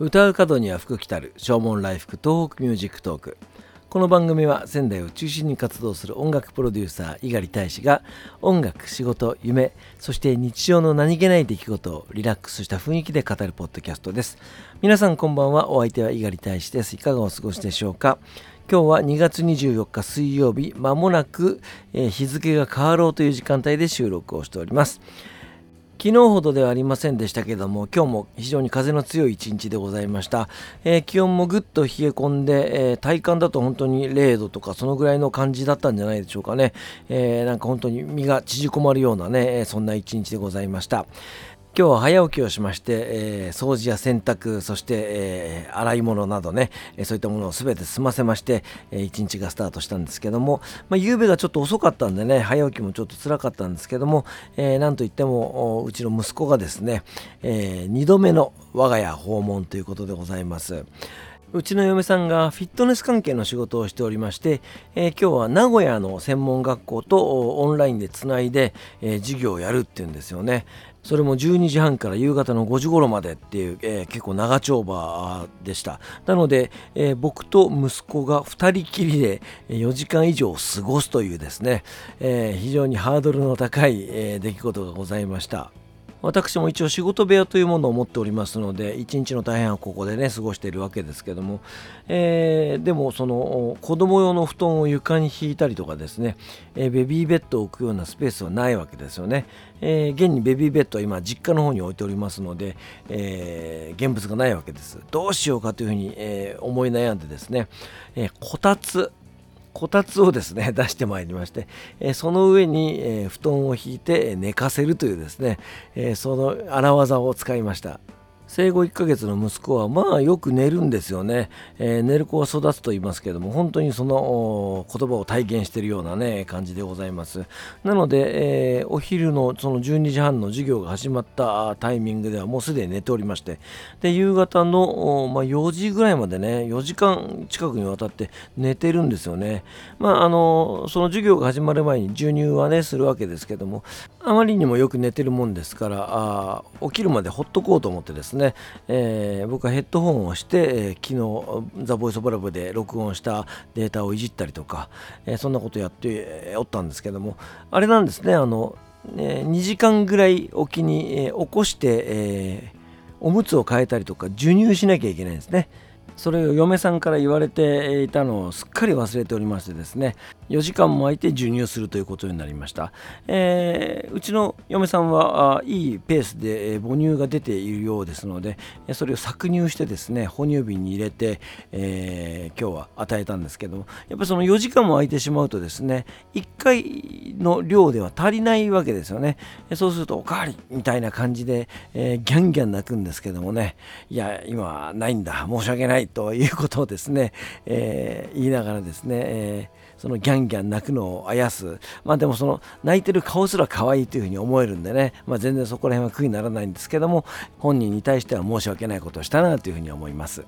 歌う門には福来たる唱門来福東北ミュージックトーク。この番組は仙台を中心に活動する音楽プロデューサー猪狩大使が音楽仕事夢そして日常の何気ない出来事をリラックスした雰囲気で語るポッドキャストです。皆さんこんばんは。お相手は猪狩大使です。いかがお過ごしでしょうか？今日は2月24日水曜日まもなく、えー、日付が変わろうという時間帯で収録をしております。昨日ほどではありませんでしたけども今日も非常に風の強い一日でございました、えー、気温もぐっと冷え込んで、えー、体感だと本当に0度とかそのぐらいの感じだったんじゃないでしょうかね、えー、なんか本当に身が縮こまるようなねそんな一日でございました。今日は早起きをしまして、えー、掃除や洗濯そして、えー、洗い物などね、えー、そういったものを全て済ませまして、え、一日がスタートしたんですけども、まあ、夕べがちょっと遅かったんでね早起きもちょっと辛かったんですけども、え、なんといってもうちの息子がですね、え、2度目の我が家訪問ということでございます。うちの嫁さんがフィットネス関係の仕事をしておりまして、えー、今日は名古屋の専門学校とオンラインでつないで、えー、授業をやるっていうんですよね。それも12時半から夕方の5時頃までっていう、えー、結構長丁場でした。なので、えー、僕と息子が2人きりで4時間以上過ごすというですね、えー、非常にハードルの高い、え出来事がございました。私も一応仕事部屋というものを持っておりますので一日の大半はここでね過ごしているわけですけども、えー、でもその子供用の布団を床に敷いたりとかですね、えー、ベビーベッドを置くようなスペースはないわけですよね、えー、現にベビーベッドは今実家の方に置いておりますので、え現物がないわけです。どうしようかというふうに、え思い悩んでですね、えこたつこたつをですね 出してまいりまして、えその上に、え布団を引いて寝かせるというですね、えその荒技を使いました。生後1ヶ月の息子はまあよく寝るんですよね、えー、寝る子は育つと言いますけども本当にその言葉を体現しているようなね感じでございます。なので、えー、お昼のその12時半の授業が始まったタイミングではもうすでに寝ておりましてで夕方の、まあ、4時ぐらいまでね4時間近くにわたって寝てるんですよね。まああのその授業が始まる前に授乳はねするわけですけどもあまりにもよく寝てるもんですからあ起きるまでほっとこうと思ってですねね、えー、僕はヘッドホンをして、えー、昨日ザ・ボイス・オブ・ラブで録音したデータをいじったりとか、えー、そんなことやっておったんですけどもあれなんですね。あの、え2時間ぐらいおきに、え起こして、えおむつを変えたりとか授乳しなきゃいけないんですね。それを嫁さんから言われていたのをすっかり忘れておりましてですね。4時間も空いて授乳するということになりました、えー、うちの嫁さんはあいいペースで母乳が出ているようですのでそれを搾乳してですね哺乳瓶に入れて、えー、今日は与えたんですけどもやっぱりその4時間も空いてしまうとですね1回の量では足りないわけですよね。そうするとおかわりみたいな感じで、えー、ギャンギャン泣くんですけどもね。いや今ないんだ。申し訳ないということをですね、えー、言いながらですね、えー、そのギャンギャン泣くのをあやすまあでもその泣いてる顔すら可愛いというふうに思えるんでね、まあ、全然そこら辺は苦にならないんですけども本人に対しては申し訳ないことをしたなというふうに思います。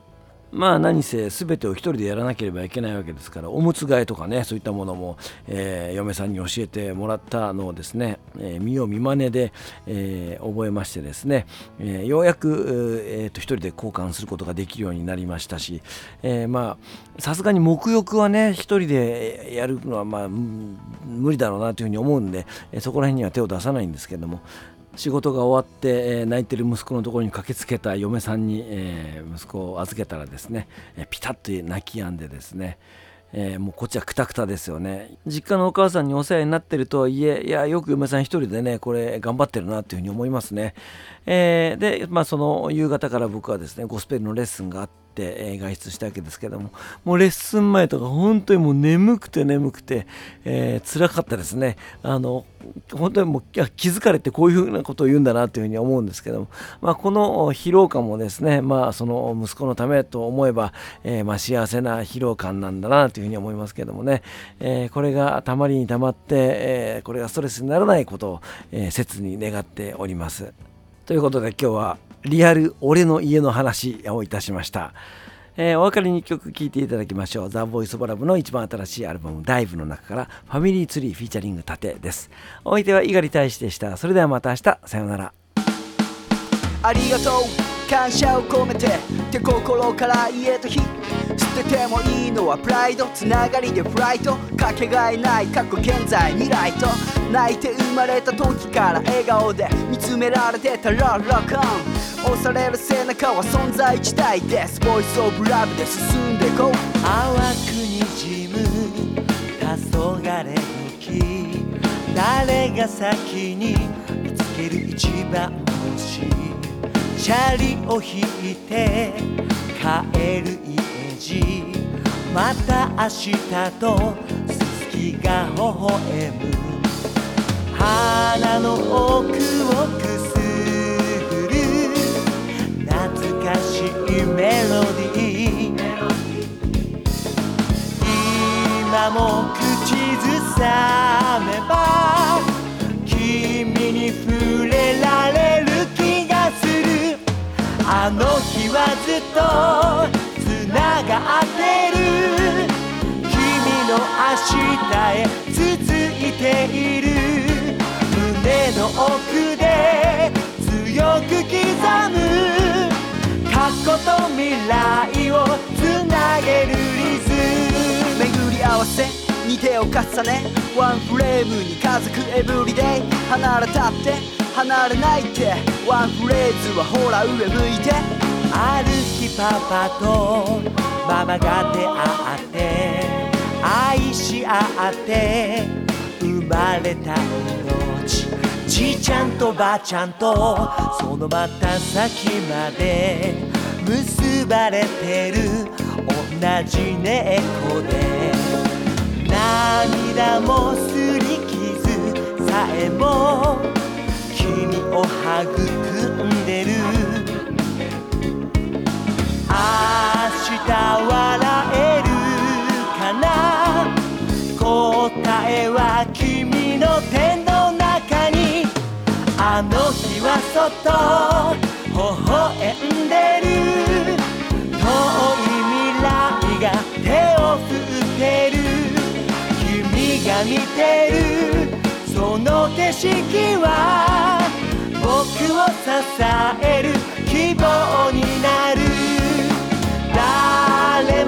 まあ何せ全てを一人でやらなければいけないわけですからおむつ替えとかねそういったものも、えー、嫁さんに教えてもらったのをですね、えー、見よう見まねで、えー、覚えましてですね、えようやく、えーと、一人で交換することができるようになりましたし、えまあさすがに沐浴はね一人でやるのはまあ無理だろうなというふうに思うんで、そこら辺には手を出さないんですけども仕事が終わって、えー、泣いてる息子のところに駆けつけた嫁さんに、えー、息子を預けたらですね、えー、ピタッと泣き止んでですね、えー、もうこっちはくたくたですよね。実家のお母さんにお世話になってるとはいえいやよく嫁さん一人でねこれ頑張ってるなっていうふうに思いますね、えー、でまあその夕方から僕はですねゴスペルのレッスンがあって、えー、外出したわけですけどももうレッスン前とか本当にもう眠くて眠くて、えー、辛かったですねあの本当にもう気づかれてこういうふうなことを言うんだなというふうに思うんですけども、まあ、この疲労感もですね、まあ、その息子のためと思えば、えー、まあ幸せな疲労感なんだなというふうに思いますけどもね、えー、これがたまりにたまって、え、これがストレスにならないことを、え、切に願っております。ということで今日はリアル俺の家の話をいたしました。えー、お別れに曲聴いていただきましょう。ザ・ボイス・ボラブの一番新しいアルバム、ダイブの中からファミリーツリーフィーチャリング盾です。お相手は猪狩大使でした。それではまた明日、さようなら。ありがとう感謝を込めてって心から言えた日捨ててもいいのはプライドつながりでフライトかけがえない過去現在未来と泣いて生まれた時から笑顔で見つめられてたらロックオン。押される背中は存在自体です。ボイスオブラブで進んでこう。淡くにじむ黄昏時誰が先に見つける一番星チャリを引いて帰る家。路また明日とすきが微笑む。鼻の奥をくすぐる。懐かしいメロディー。今も口ずさめば君に触れられる気がする。あの日はずっと奥で強く刻む過去と未来をつなげるリズム。巡り合わせに手を重ねワンフレームに家族エブリデイ。離れたって離れないって。ワンフレーズはほら上向いて。ある日パパとママが出会って。愛し合って。生まれた命じいちゃんとばあちゃんとそのまた先まで結ばれてる同じ猫で。涙もすり傷さえも君を育むと微笑んでる。遠い未来が手を振ってる。君が見てる。その景色は僕を支える希望になる。誰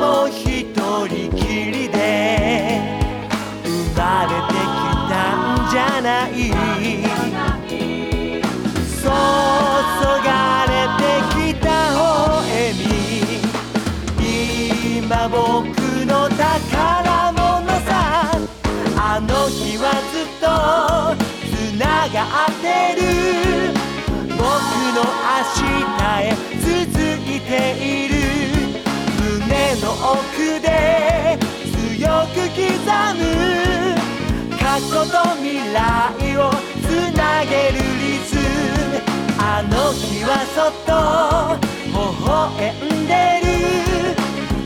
明日へ続いている。胸の奥で強く刻む。過去と未来をつなげるリズあの日はそっと微笑んでる。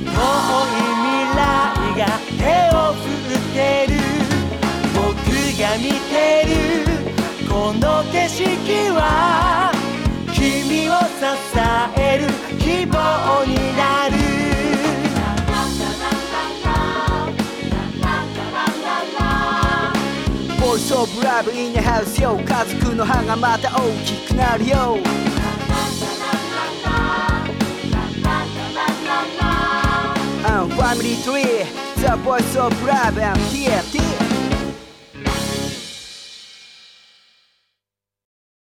遠い未来が手を振ってる。僕が見てる。この景色は君を支える希望になる。ボイスオブラブインハウスよ家族の歯がまた大きくなるよ。Um, family tree, the voice of love and TNT